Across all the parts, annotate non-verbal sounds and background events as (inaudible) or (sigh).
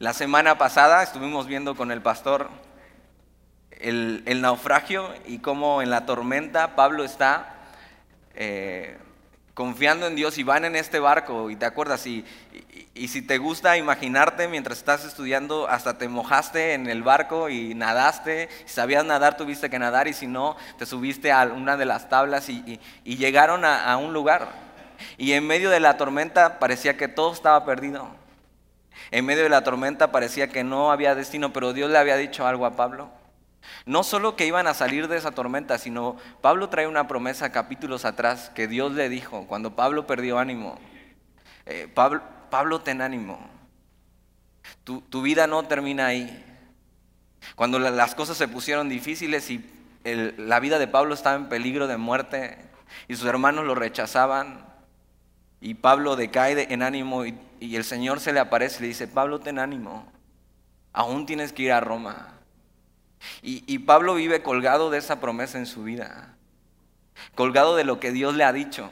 La semana pasada estuvimos viendo con el pastor el, naufragio y cómo en la tormenta Pablo está eh, confiando en Dios y van en este barco. Y te acuerdas y, y, si te gusta imaginarte mientras estás estudiando hasta te mojaste en el barco y nadaste, si sabías nadar tuviste que nadar y si no te subiste a una de las tablas y, llegaron a un lugar. Y en medio de la tormenta parecía que todo estaba perdido. En medio de la tormenta parecía que no había destino, pero Dios le había dicho algo a Pablo. No solo que iban a salir de esa tormenta, sino Pablo trae una promesa capítulos atrás que Dios le dijo cuando Pablo perdió ánimo. Eh, Pablo, Pablo, ten ánimo. Tu, vida no termina ahí. Cuando las cosas se pusieron difíciles y la vida de Pablo estaba en peligro de muerte y sus hermanos lo rechazaban y Pablo decae en ánimo y, y el Señor se le aparece y le dice, Pablo, ten ánimo. Aún tienes que ir a Roma. Y, Pablo vive colgado de esa promesa en su vida, colgado de lo que Dios le ha dicho.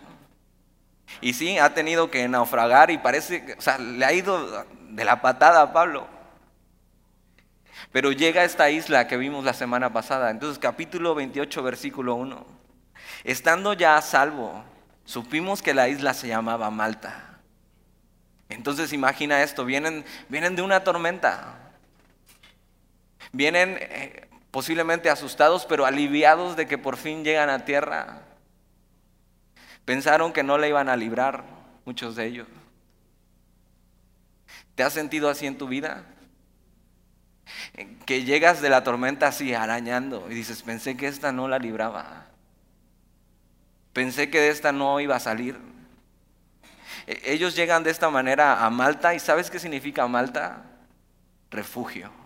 Y sí, ha tenido que naufragar y parece, o sea, le ha ido de la patada a Pablo. Pero llega a esta isla que vimos la semana pasada. Entonces, capítulo 28, versículo 1. Estando ya a salvo, supimos que la isla se llamaba Malta. Entonces, imagina esto, vienen, vienen de una tormenta, Vienen eh, posiblemente asustados, pero aliviados de que por fin llegan a tierra. Pensaron que no le iban a librar, muchos de ellos. ¿Te has sentido así en tu vida? Que llegas de la tormenta así arañando y dices, pensé que esta no la libraba. Pensé que de esta no iba a salir. E, ellos llegan de esta manera a Malta y ¿sabes qué significa Malta? Refugio.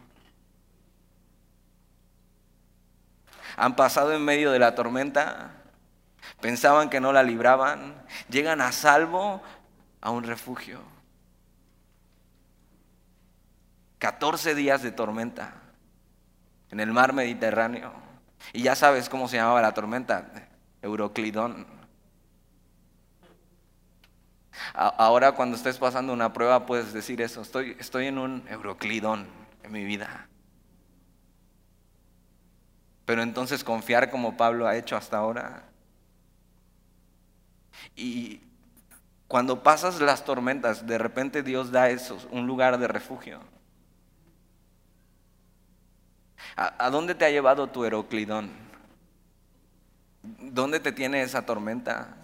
han pasado en medio de la tormenta, pensaban que no la libraban, llegan a salvo a un refugio. 14 días de tormenta en el mar Mediterráneo. Y ya sabes cómo se llamaba la tormenta, Euroclidón. Ahora cuando estés pasando una prueba puedes decir eso, estoy, estoy en un Euroclidón en mi vida. Pero entonces confiar como Pablo ha hecho hasta ahora. Y cuando pasas las tormentas, de repente Dios da eso, un lugar de refugio. ¿A, dónde te ha llevado tu Heroclidón? ¿Dónde te tiene esa tormenta?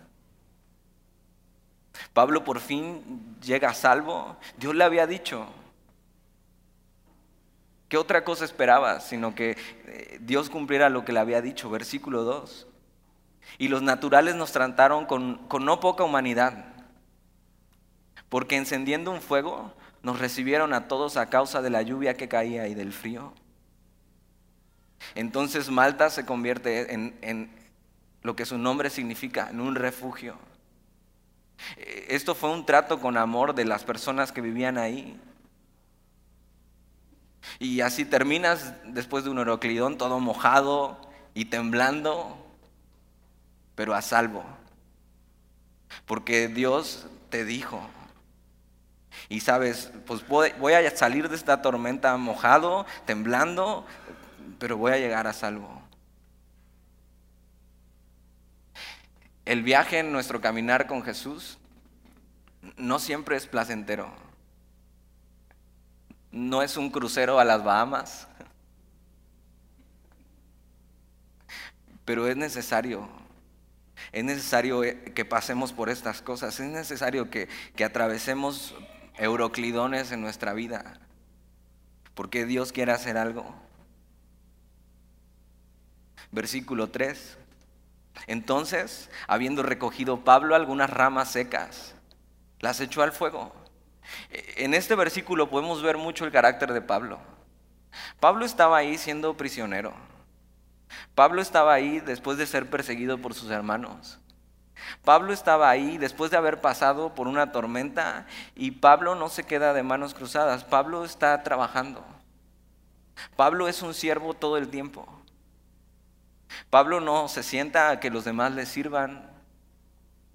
Pablo por fin llega a salvo. Dios le había dicho, ¿Qué otra cosa esperaba? Sino que eh, Dios cumpliera lo que le había dicho, versículo 2. Y los naturales nos trataron con, no poca humanidad, porque encendiendo un fuego nos recibieron a todos a causa de la lluvia que caía y del frío. Entonces Malta se convierte en, lo que su nombre significa, en un refugio. Eh, esto fue un trato con amor de las personas que vivían ahí. Y así terminas después de un Heroclidón todo mojado y temblando, pero a salvo. Porque Dios te dijo. Y sabes, pues voy a salir de esta tormenta mojado, temblando, pero voy a llegar a salvo. El viaje en nuestro caminar con Jesús no siempre es placentero. No es un crucero a las Bahamas, pero es necesario, es necesario eh, que pasemos por estas cosas, es necesario que, que atravesemos euroclidones en nuestra vida, porque Dios quiere hacer algo. Versículo 3. Entonces, habiendo recogido Pablo algunas ramas secas, las echó al fuego en este versículo podemos ver mucho el carácter de Pablo. Pablo estaba ahí siendo prisionero. Pablo estaba ahí después de ser perseguido por sus hermanos. Pablo estaba ahí después de haber pasado por una tormenta y Pablo no se queda de manos cruzadas. Pablo está trabajando. Pablo es un siervo todo el tiempo. Pablo no se sienta a que los demás le sirvan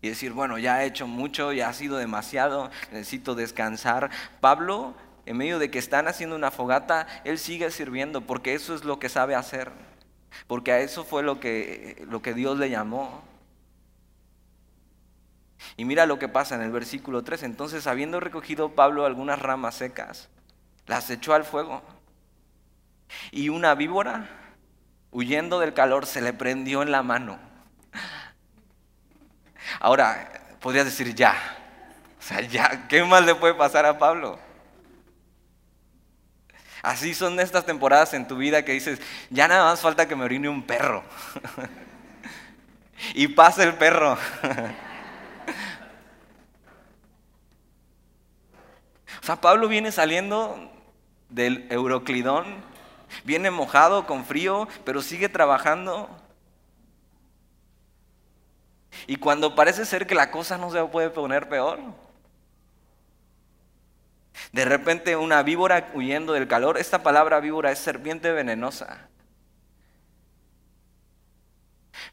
y decir, bueno, ya he hecho mucho, ya ha sido demasiado, necesito descansar. Pablo en medio de que están haciendo una fogata, Él sigue sirviendo porque eso es lo que sabe hacer. Porque a eso fue lo que, lo que Dios le llamó. Y mira lo que pasa en el versículo 3. Entonces, habiendo recogido Pablo algunas ramas secas, las echó al fuego. Y una víbora, huyendo del calor, se le prendió en la mano. Ahora, podrías decir ya. O sea, ya, ¿qué más le puede pasar a Pablo? Así son estas temporadas en tu vida que dices, ya nada más falta que me orine un perro. (laughs) y pasa el perro. (laughs) o sea, Pablo viene saliendo del Euroclidón, viene mojado, con frío, pero sigue trabajando. Y cuando parece ser que la cosa no se puede poner peor, de repente una víbora huyendo del calor, esta palabra víbora es serpiente venenosa.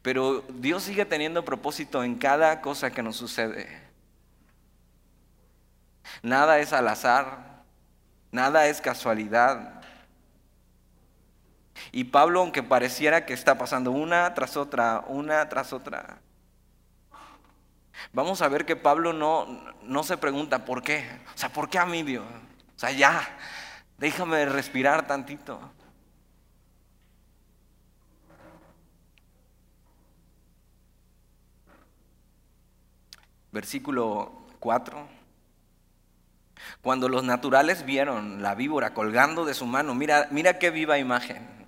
Pero Dios sigue teniendo propósito en cada cosa que nos sucede. Nada es al azar, nada es casualidad. Y Pablo, aunque pareciera que está pasando una tras otra, una tras otra, vamos a ver que Pablo no, no se pregunta por qué. O sea, ¿por qué a mí Dios? O sea, ya, déjame respirar tantito. Versículo 4. Cuando los naturales vieron la víbora colgando de su mano, mira, mira qué viva imagen.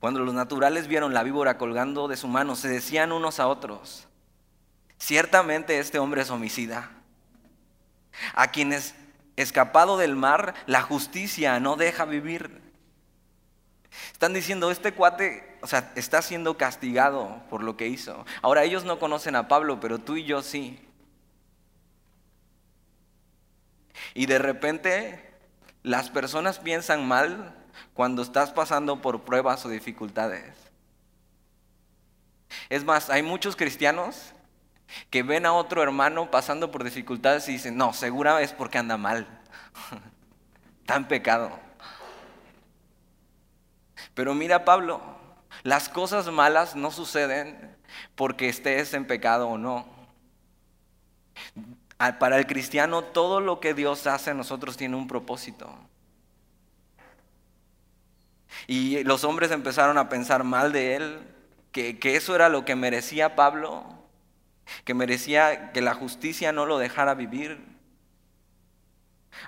Cuando los naturales vieron la víbora colgando de su mano, se decían unos a otros, ciertamente este hombre es homicida. A quienes escapado del mar, la justicia no deja vivir. Están diciendo, este cuate, o sea, está siendo castigado por lo que hizo. Ahora ellos no conocen a Pablo, pero tú y yo sí. Y de repente las personas piensan mal cuando estás pasando por pruebas o dificultades. Es más, hay muchos cristianos que ven a otro hermano pasando por dificultades y dicen, no, segura es porque anda mal, (laughs) en pecado. Pero mira Pablo, las cosas malas no suceden porque estés en pecado o no. Para el cristiano todo lo que Dios hace en nosotros tiene un propósito. Y los hombres empezaron a pensar mal de él, que, eso era lo que merecía Pablo, que merecía que la justicia no lo dejara vivir.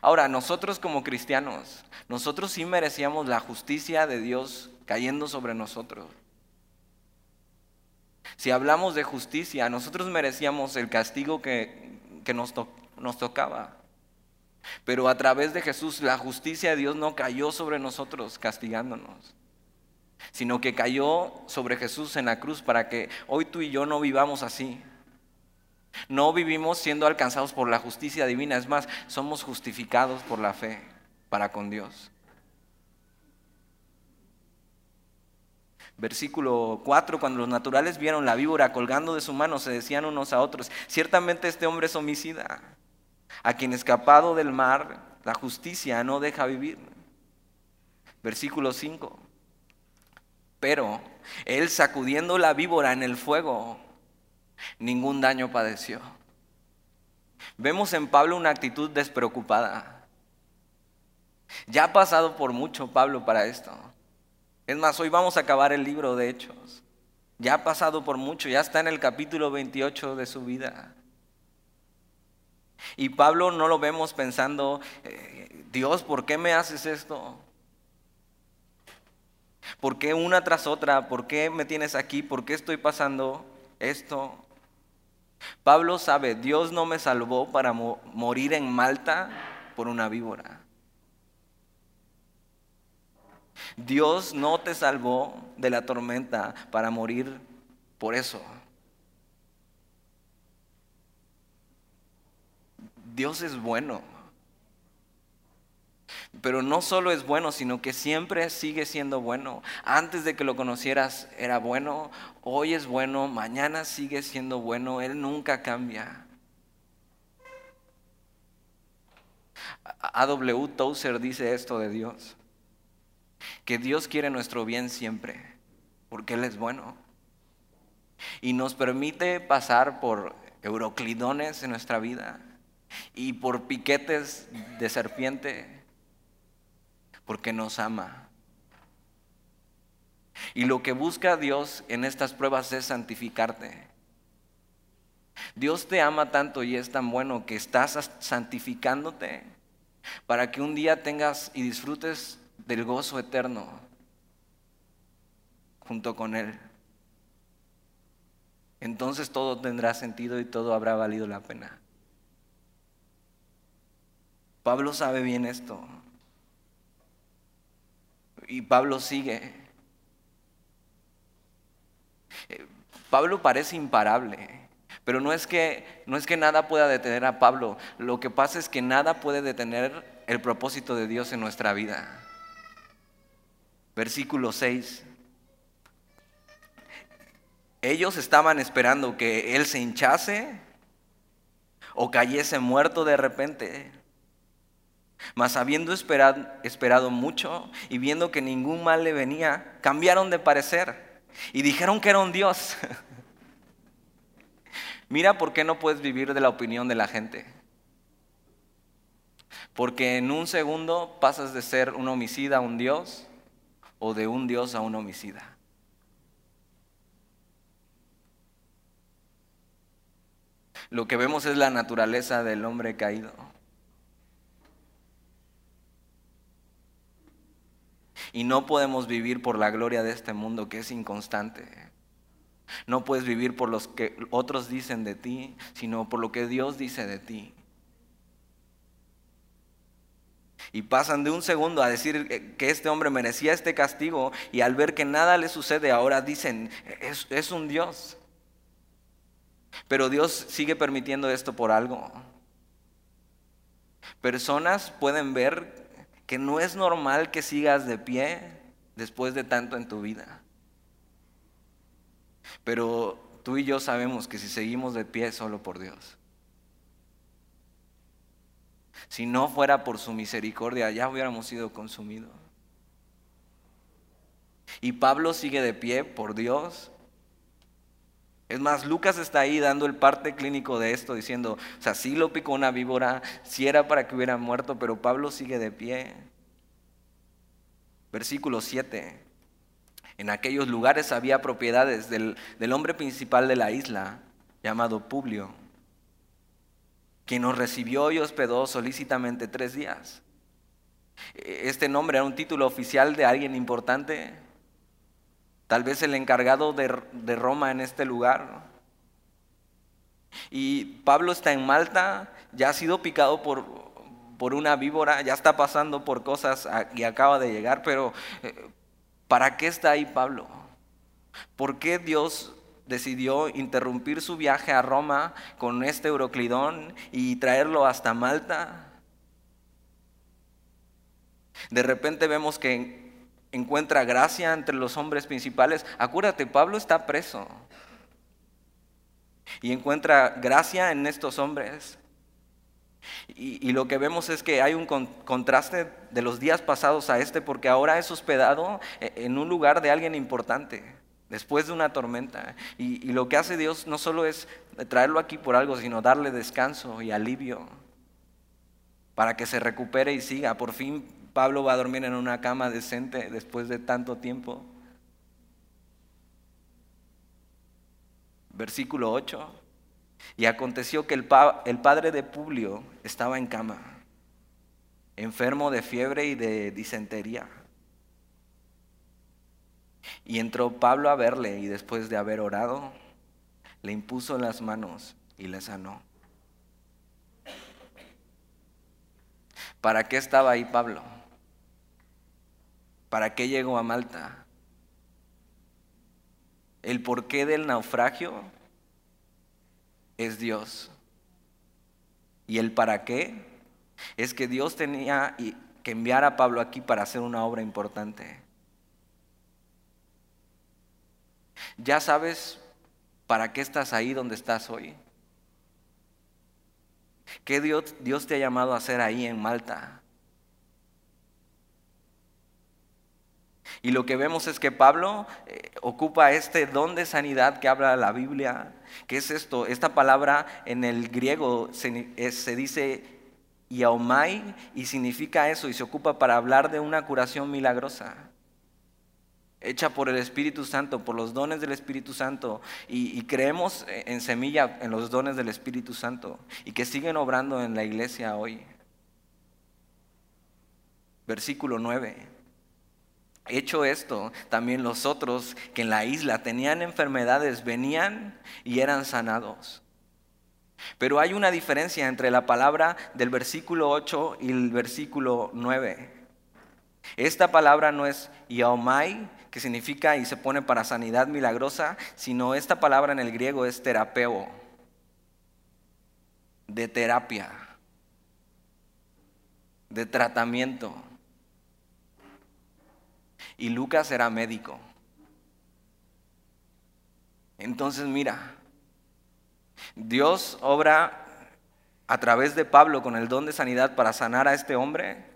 Ahora, nosotros como cristianos, nosotros sí merecíamos la justicia de Dios cayendo sobre nosotros. Si hablamos de justicia, nosotros merecíamos el castigo que, nos, nos tocaba. Pero a través de Jesús la justicia de Dios no cayó sobre nosotros castigándonos, sino que cayó sobre Jesús en la cruz para que hoy tú y yo no vivamos así. No vivimos siendo alcanzados por la justicia divina, es más, somos justificados por la fe para con Dios. Versículo 4, cuando los naturales vieron la víbora colgando de su mano, se decían unos a otros, ciertamente este hombre es homicida a quien escapado del mar, la justicia no deja vivir. Versículo 5. Pero él sacudiendo la víbora en el fuego, ningún daño padeció. Vemos en Pablo una actitud despreocupada. Ya ha pasado por mucho Pablo para esto. Es más, hoy vamos a acabar el libro de Hechos. Ya ha pasado por mucho, ya está en el capítulo 28 de su vida. Y Pablo no lo vemos pensando, eh, Dios, ¿por qué me haces esto? ¿Por qué una tras otra? ¿Por qué me tienes aquí? ¿Por qué estoy pasando esto? Pablo sabe, Dios no me salvó para morir en Malta por una víbora. Dios no te salvó de la tormenta para morir por eso. Dios es bueno. Pero no solo es bueno, sino que siempre sigue siendo bueno. Antes de que lo conocieras era bueno, hoy es bueno, mañana sigue siendo bueno, Él nunca cambia. A.W. Tozer dice esto de Dios, que Dios quiere nuestro bien siempre, porque Él es bueno. Y nos permite pasar por euroclidones en nuestra vida y por piquetes de serpiente, porque nos ama. Y lo que busca Dios en estas pruebas es santificarte. Dios te ama tanto y es tan bueno que estás santificándote para que un día tengas y disfrutes del gozo eterno junto con Él. Entonces todo tendrá sentido y todo habrá valido la pena. Pablo sabe bien esto. Y Pablo sigue. Eh, Pablo parece imparable, pero no es que no es que nada pueda detener a Pablo. Lo que pasa es que nada puede detener el propósito de Dios en nuestra vida. Versículo 6. Ellos estaban esperando que él se hinchase o cayese muerto de repente. Mas habiendo esperado, esperado, mucho y viendo que ningún mal le venía, cambiaron de parecer y dijeron que era un Dios. (laughs) Mira por qué no puedes vivir de la opinión de la gente. Porque en un segundo pasas de ser un homicida a un Dios o de un Dios a un homicida. Lo que vemos es la naturaleza del hombre caído. Y no podemos vivir por la gloria de este mundo que es inconstante. No puedes vivir por lo que otros dicen de ti, sino por lo que Dios dice de ti. Y pasan de un segundo a decir que este hombre merecía este castigo y al ver que nada le sucede ahora dicen, es, es un Dios. Pero Dios sigue permitiendo esto por algo. Personas pueden ver que no es normal que sigas de pie después de tanto en tu vida. Pero tú y yo sabemos que si seguimos de pie solo por Dios. Si no fuera por su misericordia, ya hubiéramos sido consumidos. Y Pablo sigue de pie por Dios es más, Lucas está ahí dando el parte clínico de esto, diciendo, o sea, sí lo picó una víbora, sí era para que hubiera muerto, pero Pablo sigue de pie. Versículo 7. En aquellos lugares había propiedades del, del hombre principal de la isla, llamado Publio, quien nos recibió y hospedó solícitamente tres días. Este nombre era un título oficial de alguien importante, tal vez el encargado de, Roma en este lugar. Y Pablo está en Malta, ya ha sido picado por, por una víbora, ya está pasando por cosas y acaba de llegar, pero eh, ¿para qué está ahí Pablo? ¿Por qué Dios decidió interrumpir su viaje a Roma con este Euroclidón y traerlo hasta Malta? De repente vemos que encuentra gracia entre los hombres principales. Acuérdate, Pablo está preso. Y encuentra gracia en estos hombres. Y, lo que vemos es que hay un contraste de los días pasados a este, porque ahora es hospedado e, en un lugar de alguien importante, después de una tormenta. Y, y lo que hace Dios no solo es traerlo aquí por algo, sino darle descanso y alivio para que se recupere y siga. Por fin Pablo va a dormir en una cama decente después de tanto tiempo. Versículo 8. Y aconteció que el, el padre de Publio estaba en cama, enfermo de fiebre y de disentería. Y entró Pablo a verle y después de haber orado, le impuso las manos y le sanó. ¿Para qué estaba ahí Pablo? ¿Para qué llegó a Malta? El porqué del naufragio es Dios. Y el para qué es que Dios tenía que enviar a Pablo aquí para hacer una obra importante. ¿Ya sabes para qué estás ahí donde estás hoy? ¿Qué Dios, Dios te ha llamado a hacer ahí en Malta? Y lo que vemos es que Pablo eh, ocupa este don de sanidad que habla la Biblia. ¿Qué es esto? Esta palabra en el griego se, se dice yaomai y significa eso y se ocupa para hablar de una curación milagrosa hecha por el Espíritu Santo, por los dones del Espíritu Santo, y, creemos en semilla en los dones del Espíritu Santo, y que siguen obrando en la iglesia hoy. Versículo 9. Hecho esto, también los otros que en la isla tenían enfermedades venían y eran sanados. Pero hay una diferencia entre la palabra del versículo 8 y el versículo 9. Esta palabra no es yaomai, que significa y se pone para sanidad milagrosa, sino esta palabra en el griego es terapeo, de terapia, de tratamiento. Y Lucas era médico. Entonces mira, Dios obra a través de Pablo con el don de sanidad para sanar a este hombre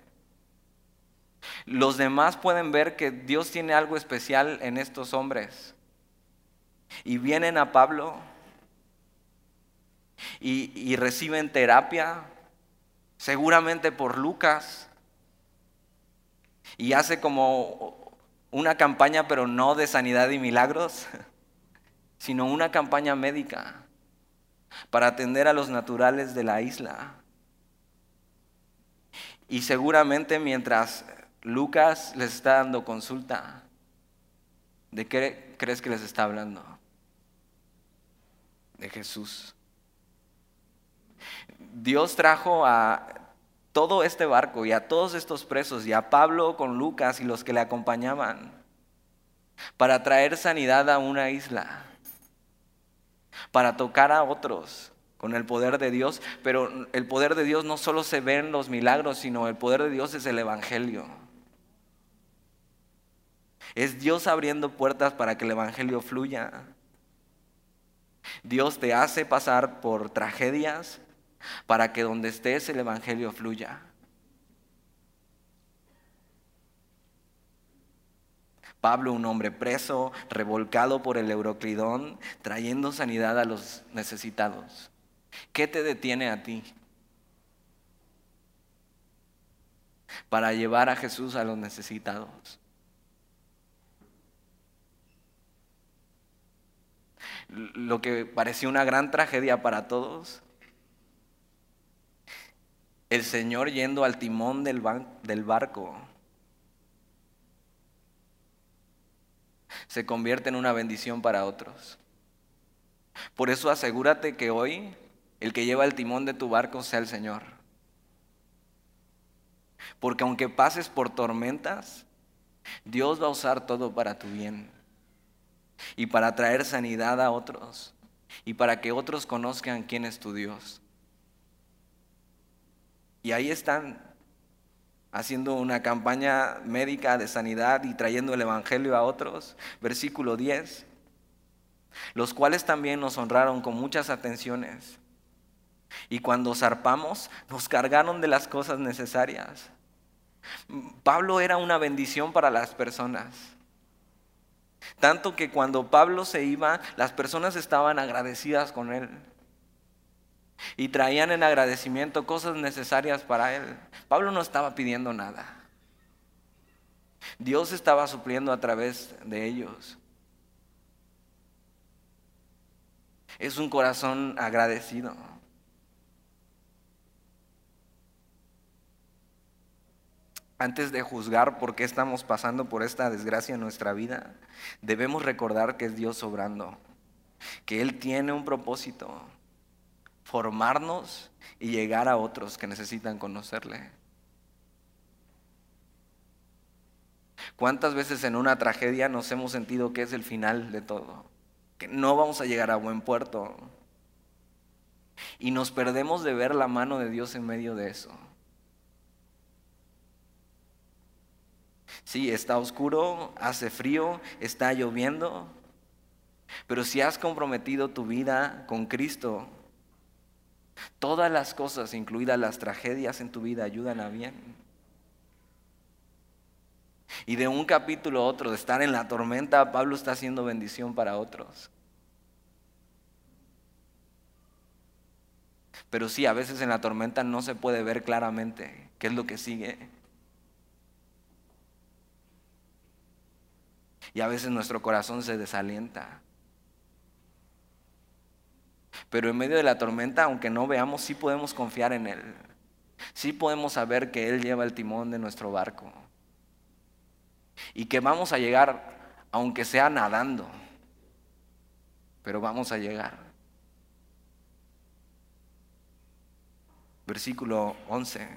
los demás pueden ver que Dios tiene algo especial en estos hombres. Y vienen a Pablo y, reciben terapia, seguramente por Lucas. Y hace como una campaña, pero no de sanidad y milagros, (laughs) sino una campaña médica para atender a los naturales de la isla. Y seguramente mientras Lucas les está dando consulta. ¿De qué crees que les está hablando? De Jesús. Dios trajo a todo este barco y a todos estos presos y a Pablo con Lucas y los que le acompañaban para traer sanidad a una isla, para tocar a otros con el poder de Dios, pero el poder de Dios no solo se ve en los milagros, sino el poder de Dios es el Evangelio. Es Dios abriendo puertas para que el Evangelio fluya. Dios te hace pasar por tragedias para que donde estés el Evangelio fluya. Pablo, un hombre preso, revolcado por el Euroclidón, trayendo sanidad a los necesitados. ¿Qué te detiene a ti? Para llevar a Jesús a los necesitados. lo que parecía una gran tragedia para todos, el Señor yendo al timón del, del barco se convierte en una bendición para otros. Por eso asegúrate que hoy el que lleva el timón de tu barco sea el Señor. Porque aunque pases por tormentas, Dios va a usar todo para tu bien y para traer sanidad a otros y para que otros conozcan quién es tu Dios. Y ahí están haciendo una campaña médica de sanidad y trayendo el Evangelio a otros. Versículo 10. Los cuales también nos honraron con muchas atenciones. Y cuando zarpamos, nos cargaron de las cosas necesarias. Pablo era una bendición para las personas. Tanto que cuando Pablo se iba, las personas estaban agradecidas con él. Y traían en agradecimiento cosas necesarias para él. Pablo no estaba pidiendo nada. Dios estaba supliendo a través de ellos. Es un corazón agradecido. antes de juzgar por qué estamos pasando por esta desgracia en nuestra vida, debemos recordar que es Dios obrando, que Él tiene un propósito, formarnos y llegar a otros que necesitan conocerle. ¿Cuántas veces en una tragedia nos hemos sentido que es el final de todo? Que no vamos a llegar a buen puerto. Y nos perdemos de ver la mano de Dios en medio de eso. Sí, está oscuro, hace frío, está lloviendo, pero si has comprometido tu vida con Cristo, Todas las cosas, incluidas las tragedias en tu vida, ayudan a bien. Y de un capítulo a otro, de estar en la tormenta, Pablo está haciendo bendición para otros. Pero sí, a veces en la tormenta no se puede ver claramente qué es lo que sigue. Y a veces nuestro corazón se desalienta. Pero en medio de la tormenta, aunque no veamos, sí podemos confiar en Él. Sí podemos saber que Él lleva el timón de nuestro barco. Y que vamos a llegar, aunque sea nadando. Pero vamos a llegar. Versículo 11.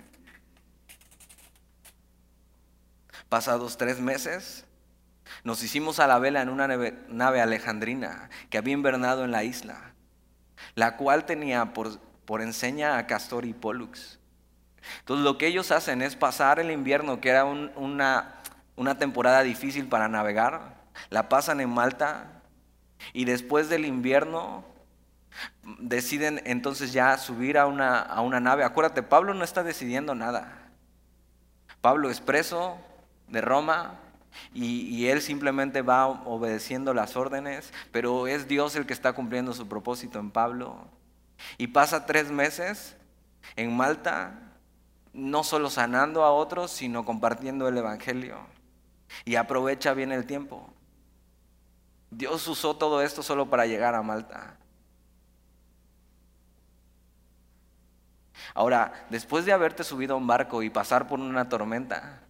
Pasados tres meses, nos hicimos a la vela en una nave, alejandrina que había invernado en la isla, la cual tenía por, por enseña a Castor y Pollux. Entonces lo que ellos hacen es pasar el invierno, que era una, una temporada difícil para navegar, la pasan en Malta y después del invierno deciden entonces ya subir a una, a una nave. Acuérdate, Pablo no está decidiendo nada. Pablo es preso de Roma, y, él simplemente va obedeciendo las órdenes, pero es Dios el que está cumpliendo su propósito en Pablo. Y pasa tres meses en Malta, no solo sanando a otros, sino compartiendo el Evangelio. Y aprovecha bien el tiempo. Dios usó todo esto solo para llegar a Malta. Ahora, después de haberte subido a un barco y pasar por una tormenta,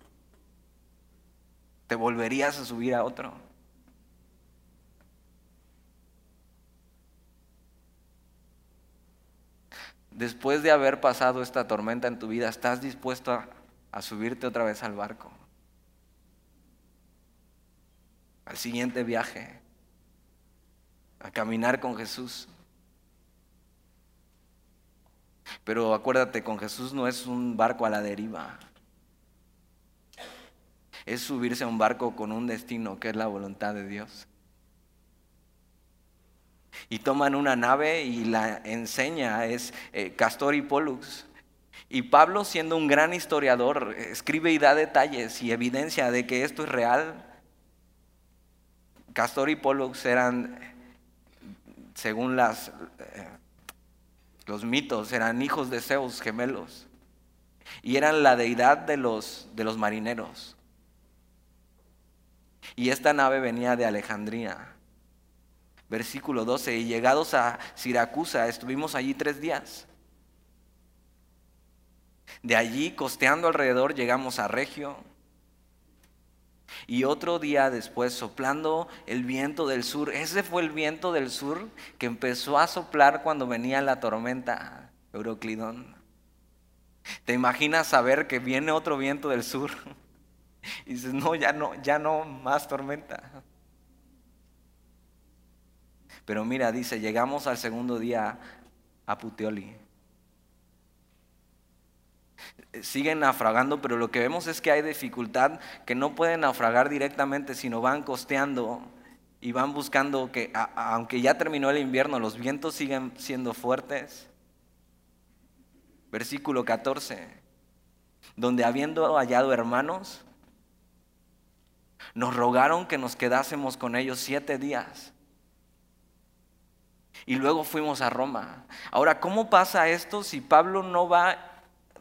¿Te volverías a subir a otro? Después de haber pasado esta tormenta en tu vida, ¿estás dispuesto a, subirte otra vez al barco? Al siguiente viaje, a caminar con Jesús. Pero acuérdate, con Jesús no es un barco a la deriva es subirse a un barco con un destino que es la voluntad de Dios. Y toman una nave y la enseña, es eh, Castor y Pollux. Y Pablo, siendo un gran historiador, escribe y da detalles y evidencia de que esto es real. Castor y Pollux eran, según eh, los mitos, eran hijos de Zeus gemelos. Y eran la deidad de los, de los marineros. Y esta nave venía de Alejandría. Versículo 12, y llegados a Siracusa, estuvimos allí tres días. De allí, costeando alrededor, llegamos a Regio. Y otro día después, soplando el viento del sur, ese fue el viento del sur que empezó a soplar cuando venía la tormenta, Euroclidón. ¿Te imaginas saber que viene otro viento del sur? (laughs) Y dices, no, ya no, ya no más tormenta. Pero mira, dice, llegamos al segundo día a Puteoli. Siguen naufragando, pero lo que vemos es que hay dificultad, que no pueden naufragar directamente, sino van costeando y van buscando que, aunque ya terminó el invierno, los vientos siguen siendo fuertes. Versículo 14, donde habiendo hallado hermanos, nos rogaron que nos quedásemos con ellos siete días. Y luego fuimos a Roma. Ahora, ¿cómo pasa esto si Pablo no va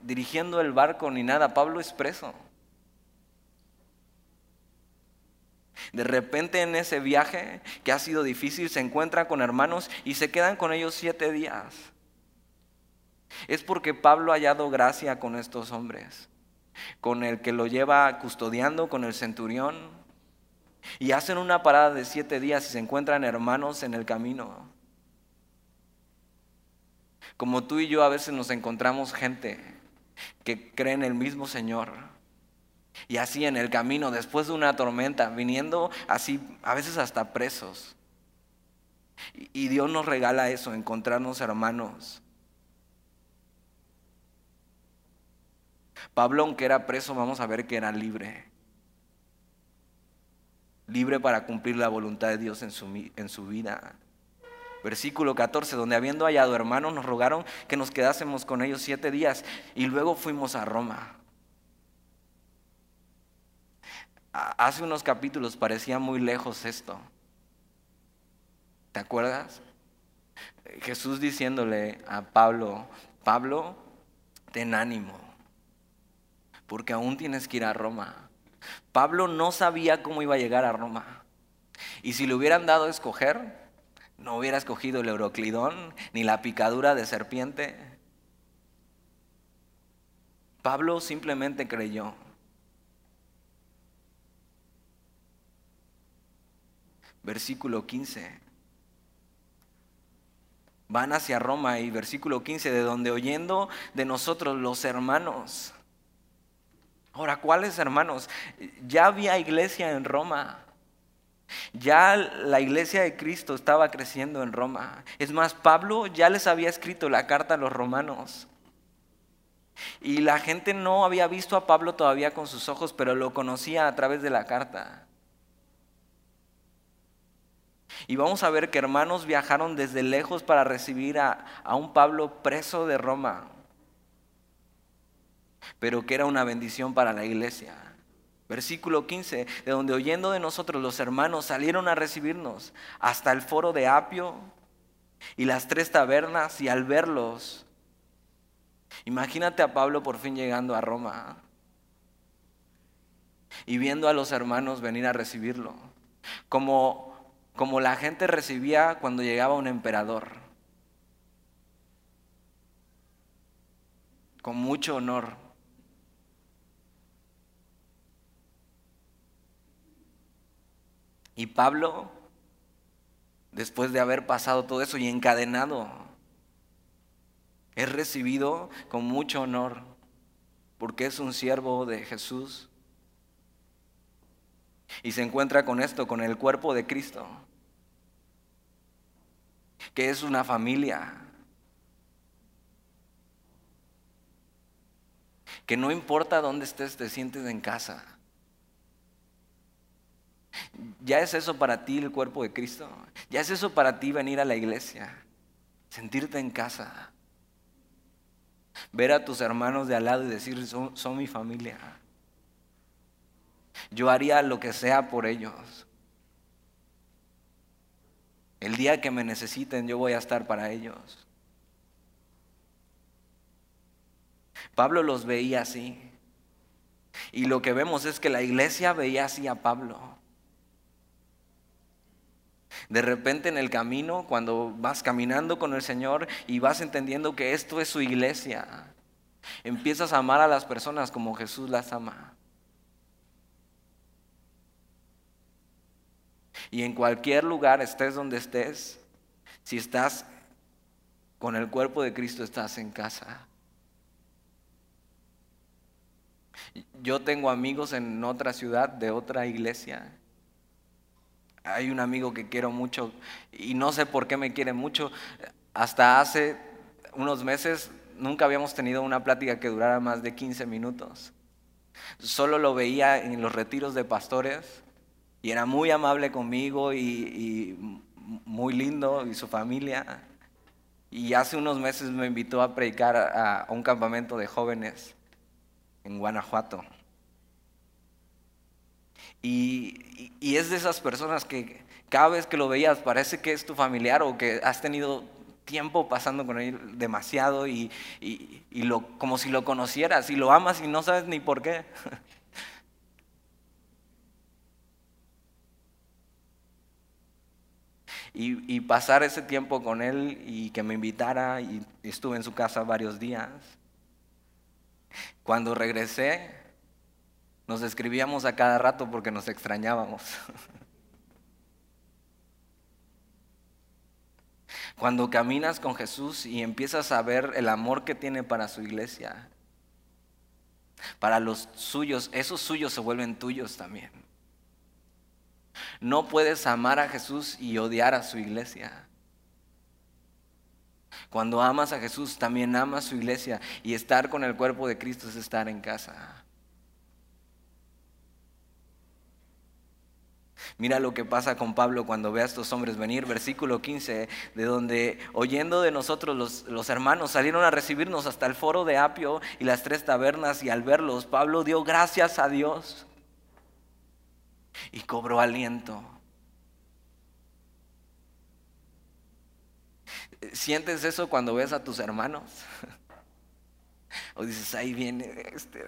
dirigiendo el barco ni nada? Pablo es preso. De repente en ese viaje que ha sido difícil se encuentra con hermanos y se quedan con ellos siete días. Es porque Pablo ha hallado gracia con estos hombres con el que lo lleva custodiando, con el centurión. Y hacen una parada de siete días y se encuentran hermanos en el camino. Como tú y yo a veces nos encontramos gente que cree en el mismo Señor. Y así en el camino, después de una tormenta, viniendo así, a veces hasta presos. Y Dios nos regala eso, encontrarnos hermanos Pablo, aunque era preso, vamos a ver que era libre. Libre para cumplir la voluntad de Dios en su, en su vida. Versículo 14, donde habiendo hallado hermanos nos rogaron que nos quedásemos con ellos siete días y luego fuimos a Roma. Hace unos capítulos parecía muy lejos esto. ¿Te acuerdas? Jesús diciéndole a Pablo, Pablo, ten ánimo, porque aún tienes que ir a Roma. Pablo no sabía cómo iba a llegar a Roma. Y si le hubieran dado a escoger, no hubiera escogido el euroclidón ni la picadura de serpiente. Pablo simplemente creyó. Versículo 15. Van hacia Roma y versículo 15, de donde oyendo de nosotros los hermanos. Ahora, ¿cuáles hermanos? Ya había iglesia en Roma. Ya la iglesia de Cristo estaba creciendo en Roma. Es más, Pablo ya les había escrito la carta a los romanos. Y la gente no había visto a Pablo todavía con sus ojos, pero lo conocía a través de la carta. Y vamos a ver que hermanos viajaron desde lejos para recibir a, a un Pablo preso de Roma, pero que era una bendición para la iglesia. Versículo 15, de donde oyendo de nosotros los hermanos salieron a recibirnos hasta el foro de Apio y las tres tabernas y al verlos, imagínate a Pablo por fin llegando a Roma y viendo a los hermanos venir a recibirlo, como, como la gente recibía cuando llegaba un emperador, con mucho honor. Y Pablo, después de haber pasado todo eso y encadenado, es recibido con mucho honor porque es un siervo de Jesús. Y se encuentra con esto, con el cuerpo de Cristo, que es una familia, que no importa dónde estés, te sientes en casa. ¿Ya es eso para ti el cuerpo de Cristo? ¿Ya es eso para ti venir a la iglesia? Sentirte en casa. Ver a tus hermanos de al lado y decir, son, son mi familia. Yo haría lo que sea por ellos. El día que me necesiten, yo voy a estar para ellos. Pablo los veía así. Y lo que vemos es que la iglesia veía así a Pablo. De repente en el camino, cuando vas caminando con el Señor y vas entendiendo que esto es su iglesia, empiezas a amar a las personas como Jesús las ama. Y en cualquier lugar, estés donde estés, si estás con el cuerpo de Cristo, estás en casa. Yo tengo amigos en otra ciudad, de otra iglesia, hay un amigo que quiero mucho y no sé por qué me quiere mucho. Hasta hace unos meses nunca habíamos tenido una plática que durara más de 15 minutos. Solo lo veía en los retiros de pastores y era muy amable conmigo y, muy lindo y su familia. Y hace unos meses me invitó a predicar a un campamento de jóvenes en Guanajuato. Y, es de esas personas que cada vez que lo veías parece que es tu familiar o que has tenido tiempo pasando con él demasiado y, lo, como si lo conocieras y lo amas y no sabes ni por qué. (laughs) Y, y, pasar ese tiempo con él y que me invitara y estuve en su casa varios días. Cuando regresé, nos escribíamos a cada rato porque nos extrañábamos. (laughs) Cuando caminas con Jesús y empiezas a ver el amor que tiene para su iglesia, para los suyos, esos suyos se vuelven tuyos también. No puedes amar a Jesús y odiar a su iglesia. Cuando amas a Jesús, también amas su iglesia y estar con el cuerpo de Cristo es estar en casa. Mira lo que pasa con Pablo cuando ve a estos hombres venir, versículo 15, de donde oyendo de nosotros los, los, hermanos salieron a recibirnos hasta el foro de Apio y las tres tabernas y al verlos Pablo dio gracias a Dios y cobró aliento. ¿Sientes eso cuando ves a tus hermanos? (laughs) O dices, ahí viene este.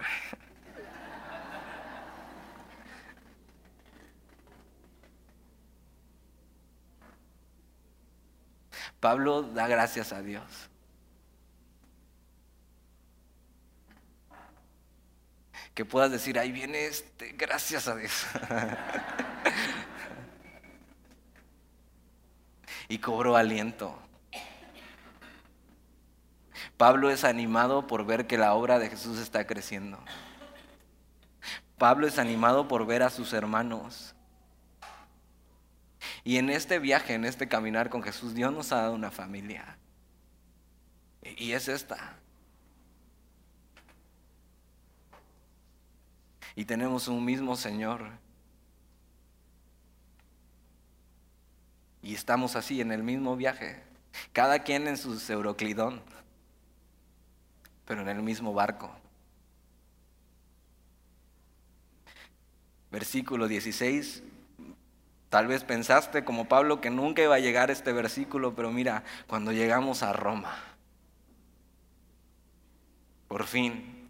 Pablo da gracias a Dios. Que puedas decir, ahí viene este, gracias a Dios. (laughs) y cobró aliento. Pablo es animado por ver que la obra de Jesús está creciendo. Pablo es animado por ver a sus hermanos y en este viaje, en este caminar con Jesús, Dios nos ha dado una familia. Y es esta. Y tenemos un mismo Señor. Y estamos así en el mismo viaje. Cada quien en su euroclidón, pero en el mismo barco. Versículo 16 Tal vez pensaste como Pablo que nunca iba a llegar este versículo, pero mira, cuando llegamos a Roma, por fin,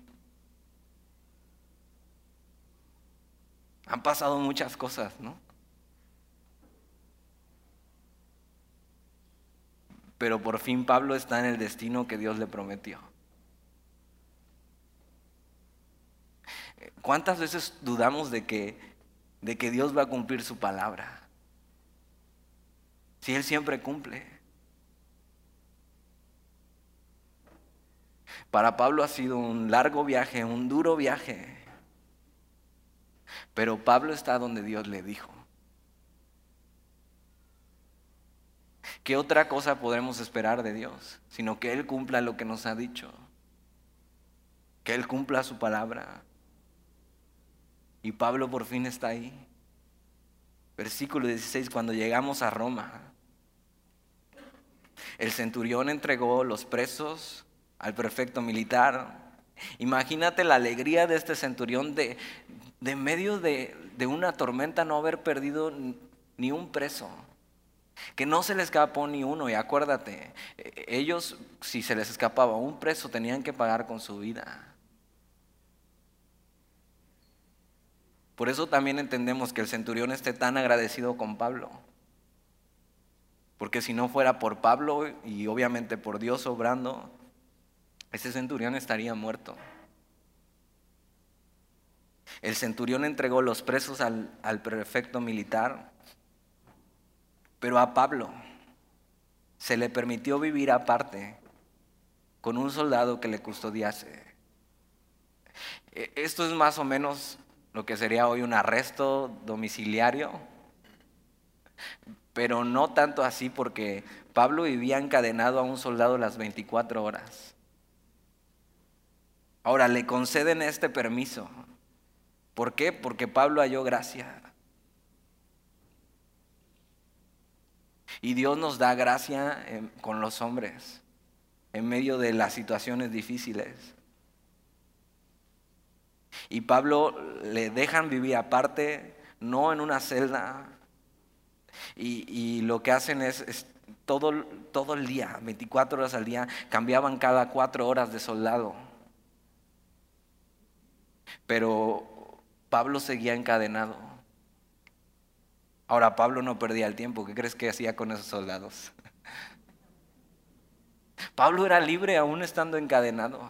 han pasado muchas cosas, ¿no? Pero por fin Pablo está en el destino que Dios le prometió. ¿Cuántas veces dudamos de que de que Dios va a cumplir su palabra. Si Él siempre cumple. Para Pablo ha sido un largo viaje, un duro viaje. Pero Pablo está donde Dios le dijo. ¿Qué otra cosa podremos esperar de Dios? Sino que Él cumpla lo que nos ha dicho. Que Él cumpla su palabra. Y Pablo por fin está ahí. Versículo 16, cuando llegamos a Roma, el centurión entregó los presos al prefecto militar. Imagínate la alegría de este centurión de, de medio de, de una tormenta no haber perdido ni un preso. Que no se le escapó ni uno. Y acuérdate, ellos, si se les escapaba un preso, tenían que pagar con su vida. Por eso también entendemos que el centurión esté tan agradecido con Pablo. Porque si no fuera por Pablo y obviamente por Dios obrando, ese centurión estaría muerto. El centurión entregó los presos al, al prefecto militar, pero a Pablo se le permitió vivir aparte con un soldado que le custodiase. E, esto es más o menos lo que sería hoy un arresto domiciliario, pero no tanto así porque Pablo vivía encadenado a un soldado las 24 horas. Ahora le conceden este permiso. ¿Por qué? Porque Pablo halló gracia. Y Dios nos da gracia con los hombres en medio de las situaciones difíciles. Y Pablo le dejan vivir aparte, no en una celda. Y, lo que hacen es, todo, todo el día, 24 horas al día, cambiaban cada cuatro horas de soldado. Pero Pablo seguía encadenado. Ahora Pablo no perdía el tiempo. ¿Qué crees que hacía con esos soldados? (laughs) Pablo era libre aún estando encadenado.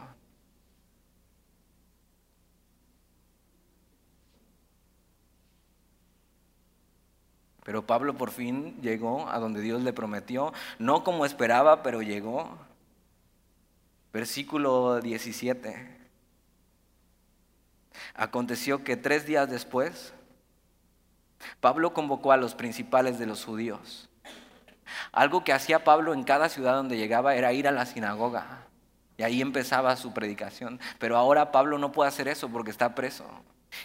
Pero Pablo por fin llegó a donde Dios le prometió, no como esperaba, pero llegó. Versículo 17. Aconteció que tres días después, Pablo convocó a los principales de los judíos. Algo que hacía Pablo en cada ciudad donde llegaba era ir a la sinagoga. Y ahí empezaba su predicación. Pero ahora Pablo no puede hacer eso porque está preso.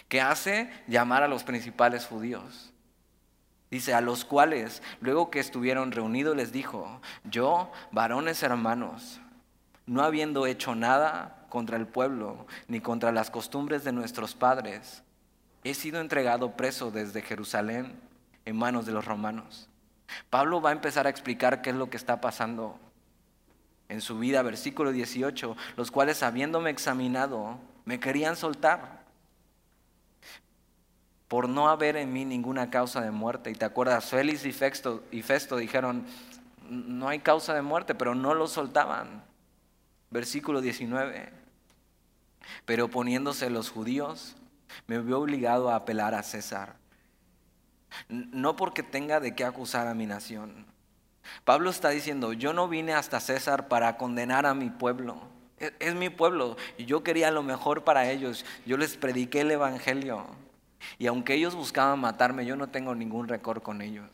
¿Qué hace? Llamar a los principales judíos. Dice, a los cuales, luego que estuvieron reunidos, les dijo, yo, varones hermanos, no habiendo hecho nada contra el pueblo, ni contra las costumbres de nuestros padres, he sido entregado preso desde Jerusalén en manos de los romanos. Pablo va a empezar a explicar qué es lo que está pasando en su vida, versículo 18, los cuales habiéndome examinado, me querían soltar por no haber en mí ninguna causa de muerte. Y te acuerdas, Félix y Festo, y Festo dijeron, no hay causa de muerte, pero no lo soltaban. Versículo 19. Pero poniéndose los judíos, me vio obligado a apelar a César. No porque tenga de qué acusar a mi nación. Pablo está diciendo, yo no vine hasta César para condenar a mi pueblo. Es, es mi pueblo y yo quería lo mejor para ellos. Yo les prediqué el Evangelio. Y aunque ellos buscaban matarme, yo no tengo ningún récord con ellos.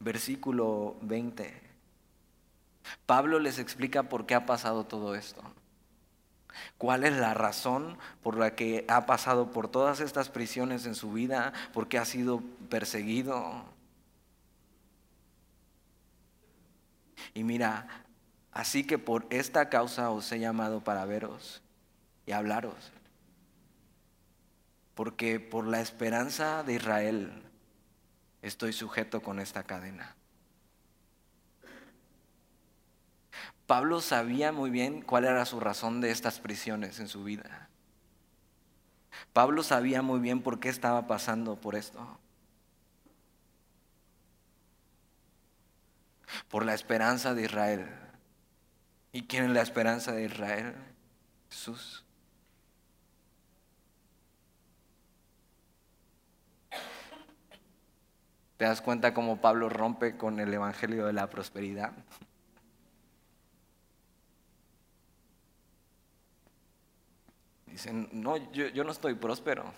Versículo 20. Pablo les explica por qué ha pasado todo esto. ¿Cuál es la razón por la que ha pasado por todas estas prisiones en su vida? ¿Por qué ha sido perseguido? Y mira, Así que por esta causa os he llamado para veros y hablaros. Porque por la esperanza de Israel estoy sujeto con esta cadena. Pablo sabía muy bien cuál era su razón de estas prisiones en su vida. Pablo sabía muy bien por qué estaba pasando por esto. Por la esperanza de Israel ¿Y quién es la esperanza de Israel? Jesús. ¿Te das cuenta cómo Pablo rompe con el Evangelio de la prosperidad? Dicen, no, yo, yo, no estoy próspero,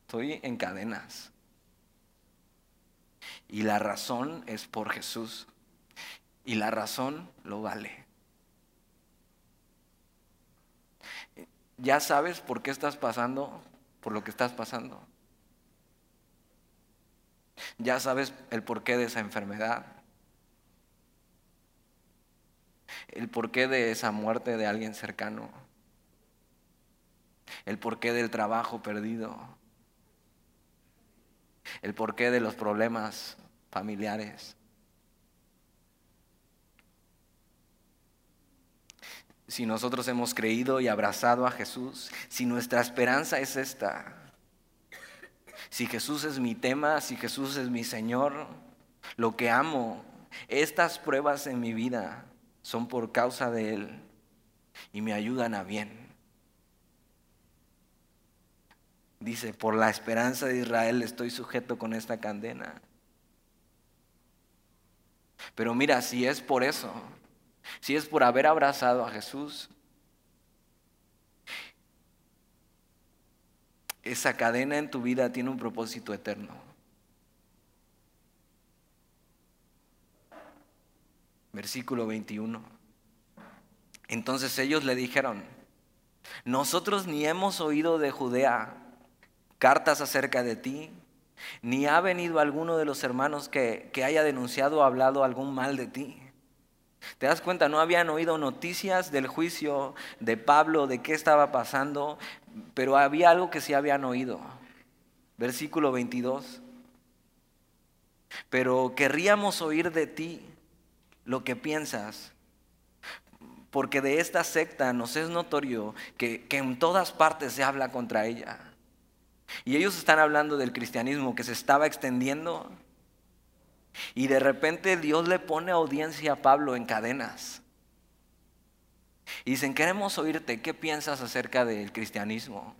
estoy en cadenas. Y la razón es por Jesús. Y la razón lo vale. ¿Ya sabes por qué estás pasando por lo que estás pasando? ¿Ya sabes el porqué de esa enfermedad? ¿El porqué de esa muerte de alguien cercano? ¿El porqué del trabajo perdido? ¿El porqué de los problemas familiares? Si nosotros hemos creído y abrazado a Jesús, si nuestra esperanza es esta, si Jesús es mi tema, si Jesús es mi Señor, lo que amo, estas pruebas en mi vida son por causa de Él y me ayudan a bien. Dice, por la esperanza de Israel estoy sujeto con esta cadena. Pero mira, si es por eso, si es por haber abrazado a Jesús, esa cadena en tu vida tiene un propósito eterno. Versículo 21. Entonces ellos le dijeron, nosotros ni hemos oído de Judea cartas acerca de ti, ni ha venido alguno de los hermanos que, que haya denunciado o hablado algún mal de ti. ¿Te das cuenta? No habían oído noticias del juicio de Pablo, de qué estaba pasando, pero había algo que sí habían oído. Versículo 22. Pero querríamos oír de ti lo que piensas, porque de esta secta nos es notorio que, que en todas partes se habla contra ella. Y ellos están hablando del cristianismo que se estaba extendiendo y de repente Dios le pone audiencia a Pablo en cadenas. Y dicen, queremos oírte, ¿qué piensas acerca del cristianismo?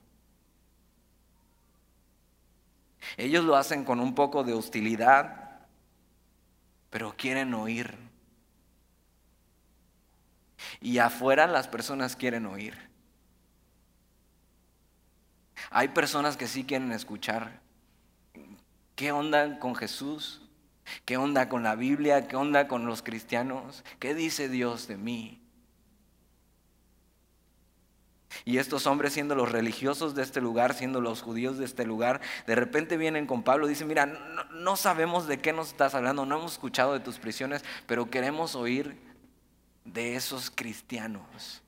Ellos lo hacen con un poco de hostilidad, pero quieren oír. Y afuera las personas quieren oír. Hay personas que sí quieren escuchar. ¿Qué onda con Jesús? ¿Qué onda con la Biblia? ¿Qué onda con los cristianos? ¿Qué dice Dios de mí? Y estos hombres, siendo los religiosos de este lugar, siendo los judíos de este lugar, de repente vienen con Pablo y dicen, mira, no, sabemos de qué nos estás hablando, no hemos escuchado de tus prisiones, pero queremos oír de esos cristianos.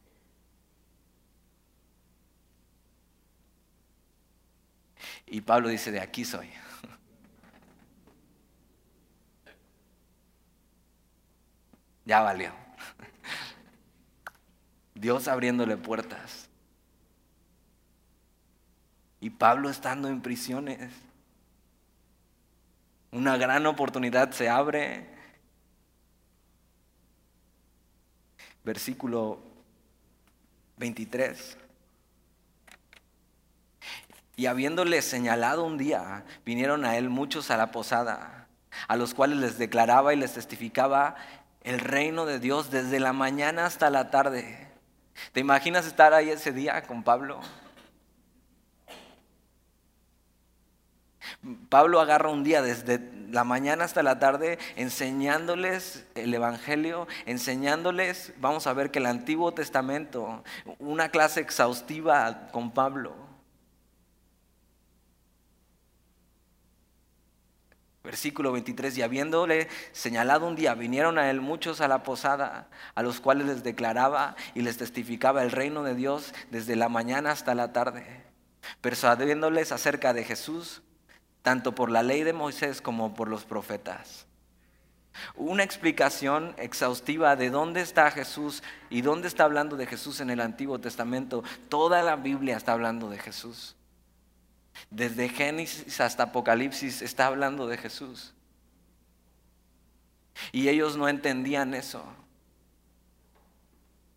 Y Pablo dice, de aquí soy. Ya valió. Dios abriéndole puertas. Y Pablo estando en prisiones. Una gran oportunidad se abre. Versículo 23. Y habiéndole señalado un día, vinieron a él muchos a la posada, a los cuales les declaraba y les testificaba el reino de Dios desde la mañana hasta la tarde. ¿Te imaginas estar ahí ese día con Pablo? Pablo agarra un día desde la mañana hasta la tarde enseñándoles el Evangelio, enseñándoles, vamos a ver que el Antiguo Testamento, una clase exhaustiva con Pablo. Versículo 23, y habiéndole señalado un día, vinieron a él muchos a la posada, a los cuales les declaraba y les testificaba el reino de Dios desde la mañana hasta la tarde, persuadiéndoles acerca de Jesús, tanto por la ley de Moisés como por los profetas. Una explicación exhaustiva de dónde está Jesús y dónde está hablando de Jesús en el Antiguo Testamento. Toda la Biblia está hablando de Jesús. Desde Génesis hasta Apocalipsis está hablando de Jesús. Y ellos no entendían eso.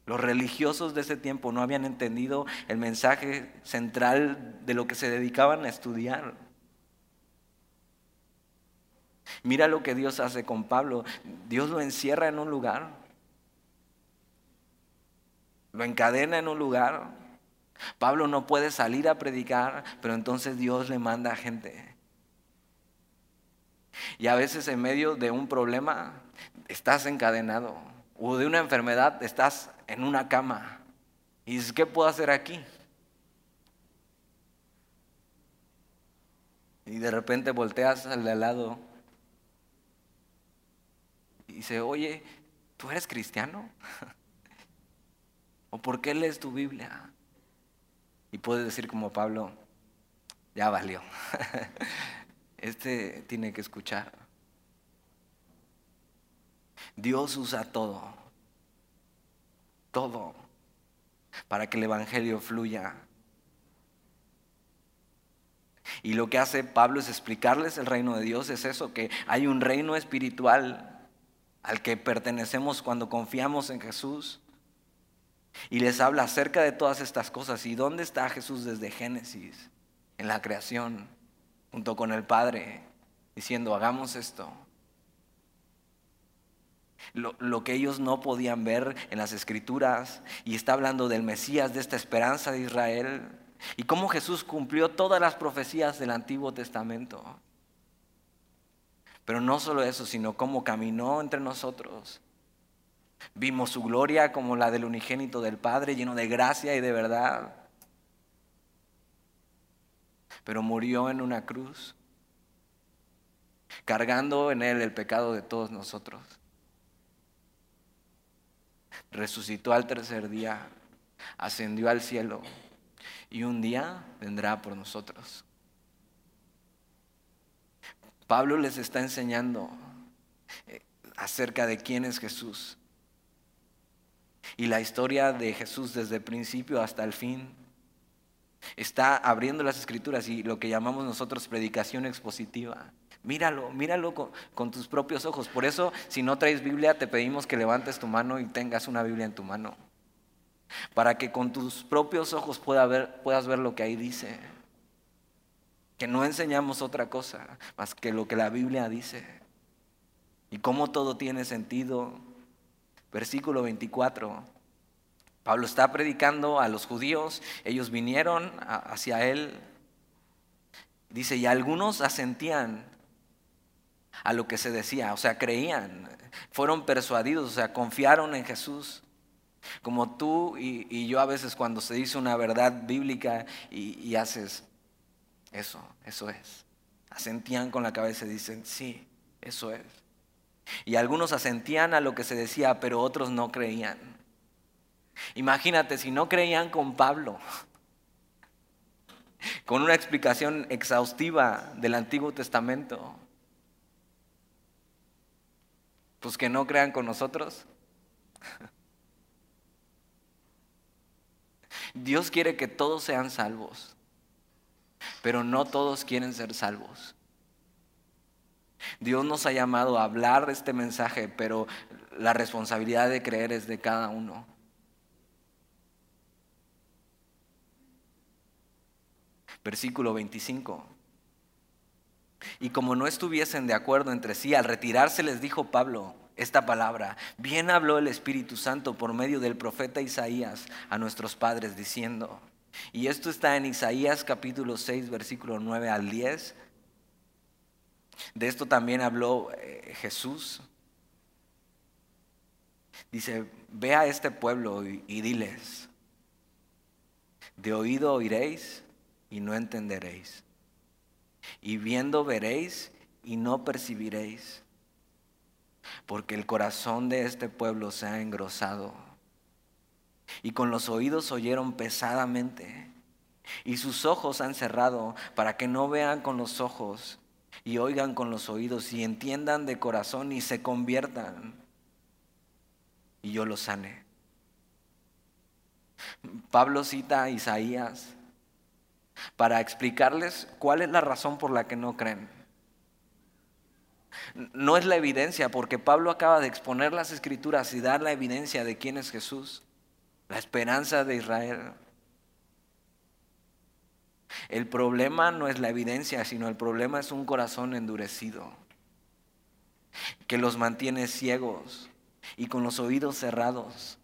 Los religiosos de ese tiempo no habían entendido el mensaje central de lo que se dedicaban a estudiar. Mira lo que Dios hace con Pablo. Dios lo encierra en un lugar. Lo encadena en un lugar. Pablo no puede salir a predicar, pero entonces Dios le manda a gente. Y a veces en medio de un problema estás encadenado o de una enfermedad estás en una cama. Y dices, ¿qué puedo hacer aquí? Y de repente volteas al al lado y dice, oye, ¿tú eres cristiano? (laughs) ¿O por qué lees tu Biblia? Y puedes decir como Pablo, ya valió. (laughs) Este tiene que escuchar. Dios usa todo, todo, para que el Evangelio fluya. Y lo que hace Pablo es explicarles el reino de Dios, es eso, que hay un reino espiritual al que pertenecemos cuando confiamos en Jesús. Y les habla acerca de todas estas cosas. ¿Y dónde está Jesús desde Génesis? En la creación, junto con el Padre, diciendo, hagamos esto. Lo, lo, que ellos no podían ver en las escrituras. Y está hablando del Mesías, de esta esperanza de Israel. Y cómo Jesús cumplió todas las profecías del Antiguo Testamento. Pero no solo eso, sino cómo caminó entre nosotros Vimos su gloria como la del unigénito del Padre, lleno de gracia y de verdad. Pero murió en una cruz, cargando en él el pecado de todos nosotros. Resucitó al tercer día, ascendió al cielo y un día vendrá por nosotros. Pablo les está enseñando eh, acerca de quién es Jesús. Y la historia de Jesús desde el principio hasta el fin está abriendo las escrituras y lo que llamamos nosotros predicación expositiva. Míralo, míralo con, tus propios ojos. Por eso, si no traes Biblia, te pedimos que levantes tu mano y tengas una Biblia en tu mano. Para que con tus propios ojos ver, puedas ver lo que ahí dice. Que no enseñamos otra cosa más que lo que la Biblia dice. Y cómo todo tiene sentido, versículo 24. Pablo está predicando a los judíos, ellos vinieron hacia él. Dice, y algunos asentían a lo que se decía, o sea, creían, fueron persuadidos, o sea, confiaron en Jesús. Como tú y, yo a veces cuando se dice una verdad bíblica y, y haces eso, eso es. Asentían con la cabeza y dicen, sí, eso es. Y algunos asentían a lo que se decía, pero otros no creían. Imagínate si no creían con Pablo, (laughs) con una explicación exhaustiva del Antiguo Testamento, pues que no crean con nosotros. (laughs) Dios quiere que todos sean salvos, pero no todos quieren ser salvos. Dios nos ha llamado a hablar este mensaje, pero la responsabilidad de creer es de cada uno. Versículo 25. Y como no estuviesen de acuerdo entre sí, al retirarse les dijo Pablo esta palabra, bien habló el Espíritu Santo por medio del profeta Isaías a nuestros padres diciendo, y esto está en Isaías capítulo 6, versículo 9 al 10, de esto también habló eh, Jesús. Dice, ve a este pueblo y, y diles, de oído oiréis y no entenderéis, y viendo veréis y no percibiréis, porque el corazón de este pueblo se ha engrosado, y con los oídos oyeron pesadamente, y sus ojos han cerrado para que no vean con los ojos y oigan con los oídos y entiendan de corazón y se conviertan y yo los sane. Pablo cita a Isaías para explicarles cuál es la razón por la que no creen. No es la evidencia, porque Pablo acaba de exponer las escrituras y dar la evidencia de quién es Jesús, la esperanza de Israel. El problema no es la evidencia, sino el problema es un corazón endurecido, que los mantiene ciegos y con los oídos cerrados.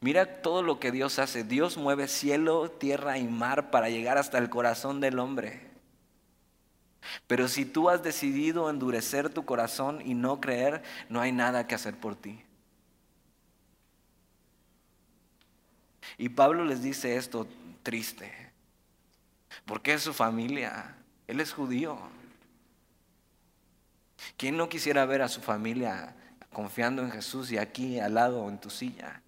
Mira todo lo que Dios hace. Dios mueve cielo, tierra y mar para llegar hasta el corazón del hombre. Pero si tú has decidido endurecer tu corazón y no creer, no hay nada que hacer por ti. Y Pablo les dice esto triste, porque es su familia, él es judío. ¿Quién no quisiera ver a su familia confiando en Jesús y aquí al lado en tu silla?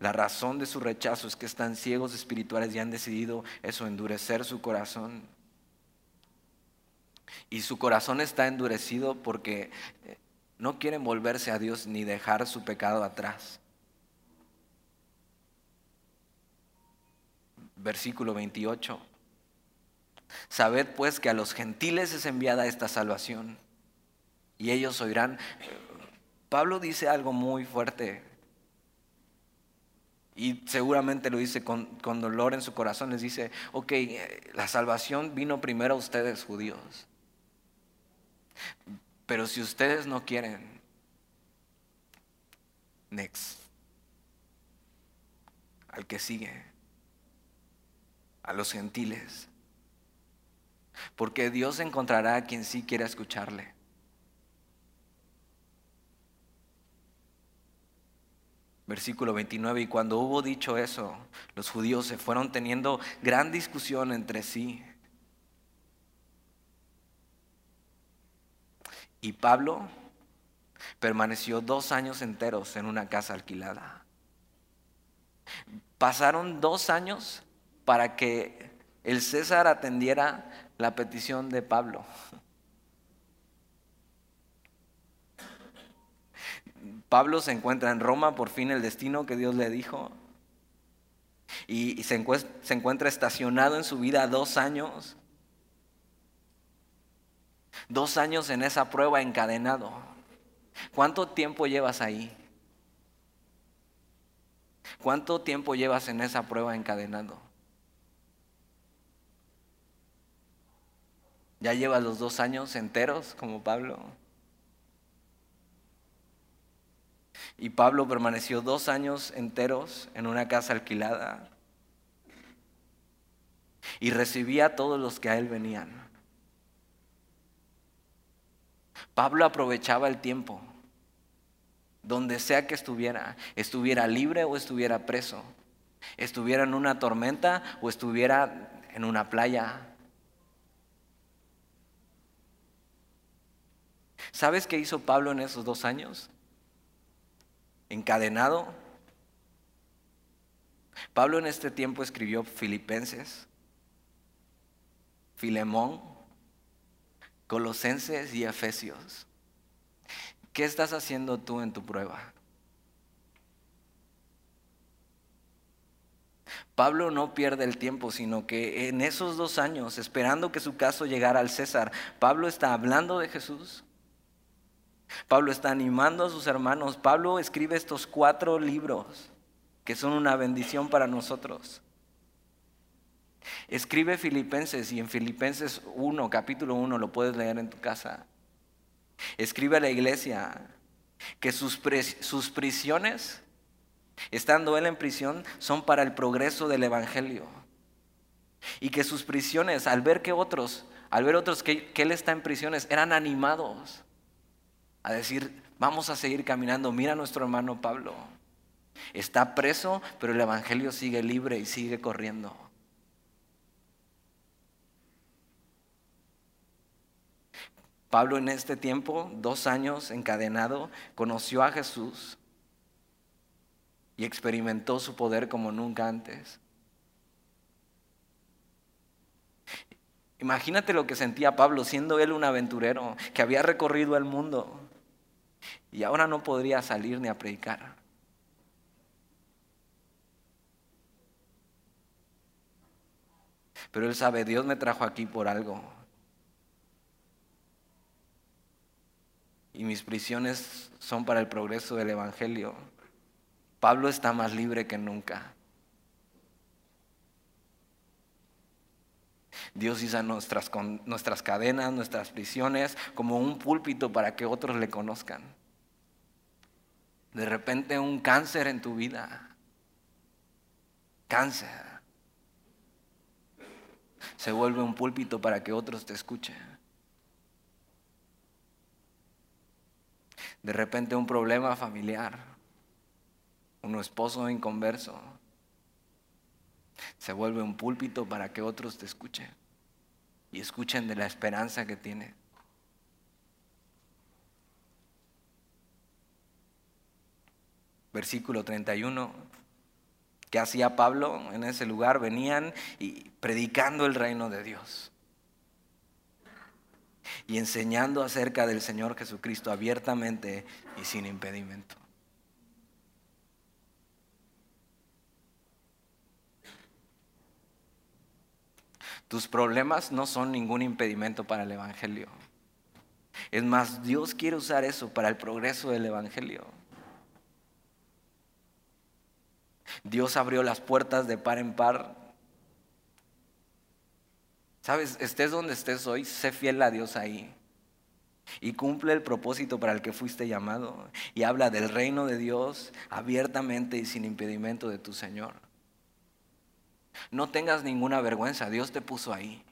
La razón de su rechazo es que están ciegos espirituales y han decidido eso, endurecer su corazón. Y su corazón está endurecido porque eh, no quieren volverse a Dios ni dejar su pecado atrás. Versículo 28. Sabed pues que a los gentiles es enviada esta salvación y ellos oirán. Pablo dice algo muy fuerte y seguramente lo dice con, con dolor en su corazón. Les dice, ok, la salvación vino primero a ustedes judíos. Pero si ustedes no quieren, next. Al que sigue, a los gentiles. Porque Dios encontrará a quien sí quiera escucharle. Versículo 29, y cuando hubo dicho eso, los judíos se fueron teniendo gran discusión entre sí. Y Pablo permaneció dos años enteros en una casa alquilada. Pasaron dos años para que el César atendiera la petición de Pablo. Pablo se encuentra en Roma, por fin el destino que Dios le dijo, y, se, encuentra estacionado en su vida dos años Dos años en esa prueba encadenado. ¿Cuánto tiempo llevas ahí? ¿Cuánto tiempo llevas en esa prueba encadenado? ¿Ya llevas los dos años enteros como Pablo? Y Pablo permaneció dos años enteros en una casa alquilada y recibía a todos los que a él venían. Pablo aprovechaba el tiempo, donde sea que estuviera, estuviera libre o estuviera preso, estuviera en una tormenta o estuviera en una playa. ¿Sabes qué hizo Pablo en esos dos años? Encadenado. Pablo en este tiempo escribió Filipenses, Filemón, Colosenses y Efesios. ¿Qué estás haciendo tú en tu prueba? Pablo no pierde el tiempo, sino que en esos dos años, esperando que su caso llegara al César, Pablo está hablando de Jesús. Pablo está animando a sus hermanos. Pablo escribe estos cuatro libros que son una bendición para nosotros. Escribe Filipenses y en Filipenses 1, capítulo 1, lo puedes leer en tu casa. Escribe a la iglesia que sus, sus prisiones estando él en prisión, son para el progreso del Evangelio. Y que sus prisiones, al ver que otros, al ver otros que, que él está en prisiones, eran animados a decir, vamos a seguir caminando, mira a nuestro hermano Pablo. Está preso, pero el Evangelio sigue libre y sigue corriendo. Pablo en este tiempo, dos años encadenado, conoció a Jesús y experimentó su poder como nunca antes. Imagínate lo que sentía Pablo siendo él un aventurero que había recorrido el mundo y ahora no podría salir ni a predicar. Pero él sabe, Dios me trajo aquí por algo. Y mis prisiones son para el progreso del Evangelio. Pablo está más libre que nunca. Dios usa nuestras, nuestras cadenas, nuestras prisiones como un púlpito para que otros le conozcan. De repente un cáncer en tu vida. Cáncer. Se vuelve un púlpito para que otros te escuchen. De repente un problema familiar un esposo inconverso, se vuelve un púlpito para que otros te escuchen y escuchen de la esperanza que tiene. Versículo 31. ¿Qué hacía Pablo en ese lugar? Venían y predicando el reino de Dios y enseñando acerca del Señor Jesucristo abiertamente y sin impedimento. Tus problemas no son ningún impedimento para el Evangelio. Es más, Dios quiere usar eso para el progreso del Evangelio. Dios abrió las puertas de par en par. Sabes, estés donde estés hoy, sé fiel a Dios ahí. Y cumple el propósito para el que fuiste llamado. Y habla del reino de Dios abiertamente y sin impedimento de tu Señor. No tengas ninguna vergüenza, Dios te puso ahí.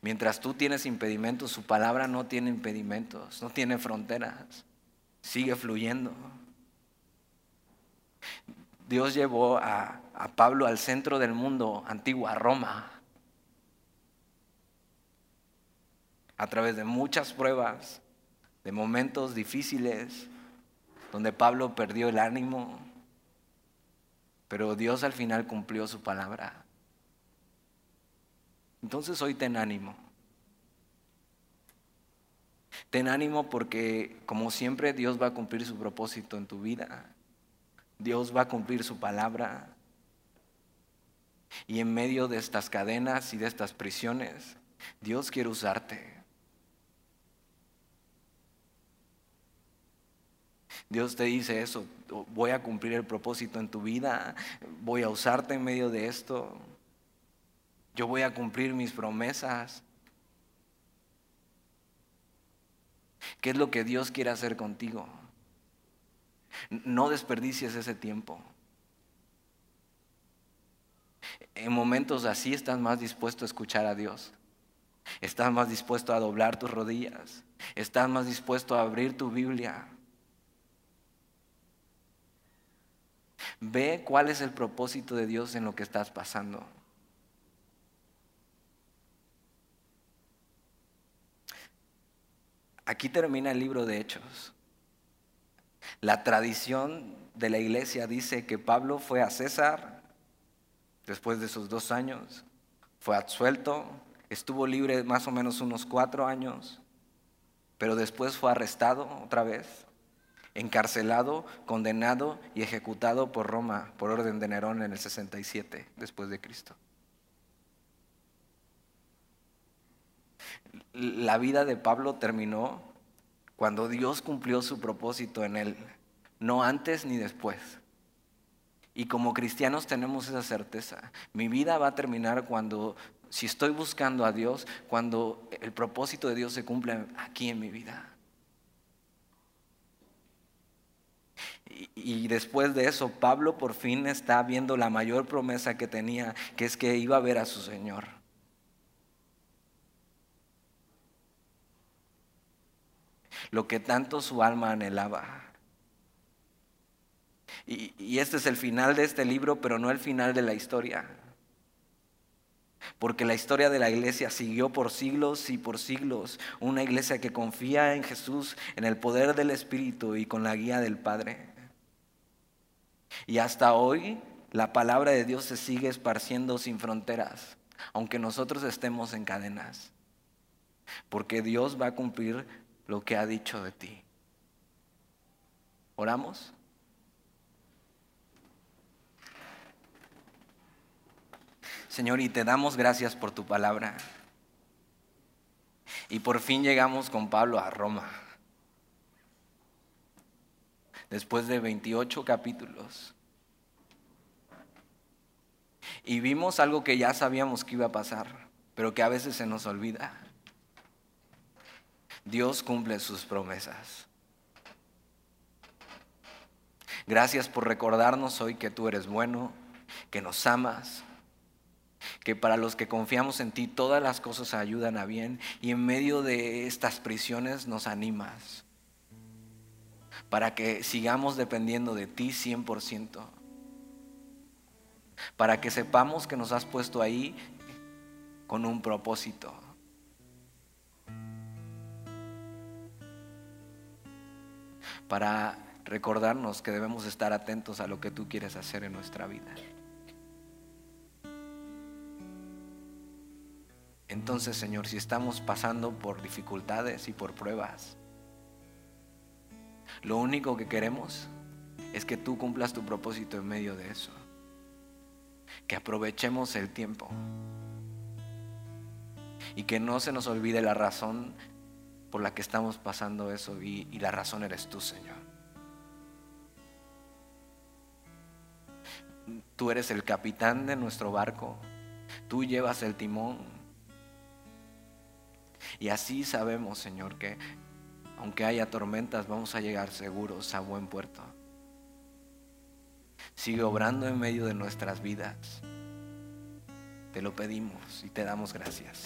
Mientras tú tienes impedimentos, su palabra no tiene impedimentos, no tiene fronteras, sigue fluyendo. Dios llevó a, a Pablo al centro del mundo antiguo, a Roma, a través de muchas pruebas, de momentos difíciles, donde Pablo perdió el ánimo, pero Dios al final cumplió su palabra. Entonces hoy ten ánimo. Ten ánimo porque como siempre Dios va a cumplir su propósito en tu vida. Dios va a cumplir su palabra. Y en medio de estas cadenas y de estas prisiones, Dios quiere usarte. Dios te dice eso, voy a cumplir el propósito en tu vida, voy a usarte en medio de esto, yo voy a cumplir mis promesas. ¿Qué es lo que Dios quiere hacer contigo? No desperdicies ese tiempo. en momentos así estás más dispuesto a escuchar a Dios. Estás más dispuesto a doblar tus rodillas. Estás más dispuesto a abrir tu Biblia. Ve cuál es el propósito de Dios en lo que estás pasando. Aquí termina el libro de Hechos. La tradición de la iglesia dice que Pablo fue a César después de esos dos años, fue absuelto, estuvo libre más o menos unos cuatro años, pero después fue arrestado otra vez, encarcelado, condenado y ejecutado por Roma por orden de Nerón en el 67 después de Cristo. La vida de Pablo terminó cuando Dios cumplió su propósito en él, no antes ni después. Y como cristianos tenemos esa certeza. Mi vida va a terminar cuando, si estoy buscando a Dios, cuando el propósito de Dios se cumple aquí en mi vida. Y, después de eso, Pablo por fin está viendo la mayor promesa que tenía, que es que iba a ver a su Señor. Lo que tanto su alma anhelaba. Y, este es el final de este libro, pero no el final de la historia. Porque la historia de la iglesia siguió por siglos y por siglos. Una iglesia que confía en Jesús, en el poder del Espíritu y con la guía del Padre. Y hasta hoy la palabra de Dios se sigue esparciendo sin fronteras, aunque nosotros estemos en cadenas. Porque Dios va a cumplir lo que ha dicho de ti. ¿Oramos? Señor, y te damos gracias por tu palabra. Y por fin llegamos con Pablo a Roma después de 28 capítulos. Y vimos algo que ya sabíamos que iba a pasar, pero que a veces se nos olvida. Dios cumple sus promesas. Gracias por recordarnos hoy que tú eres bueno, que nos amas, que para los que confiamos en ti todas las cosas ayudan a bien y en medio de estas prisiones nos animas para que sigamos dependiendo de ti 100%, para que sepamos que nos has puesto ahí con un propósito. Para recordarnos que debemos estar atentos a lo que tú quieres hacer en nuestra vida. Entonces, Señor, si estamos pasando por dificultades y por pruebas, lo único que queremos es que tú cumplas tu propósito en medio de eso. Que aprovechemos el tiempo. Y que no se nos olvide la razón por la que estamos pasando eso. Y, la razón eres tú, Señor. Tú eres el capitán de nuestro barco. Tú llevas el timón. Y así sabemos, Señor, que aunque haya tormentas, vamos a llegar seguros a buen puerto. Sigue obrando en medio de nuestras vidas. Te lo pedimos y te damos gracias.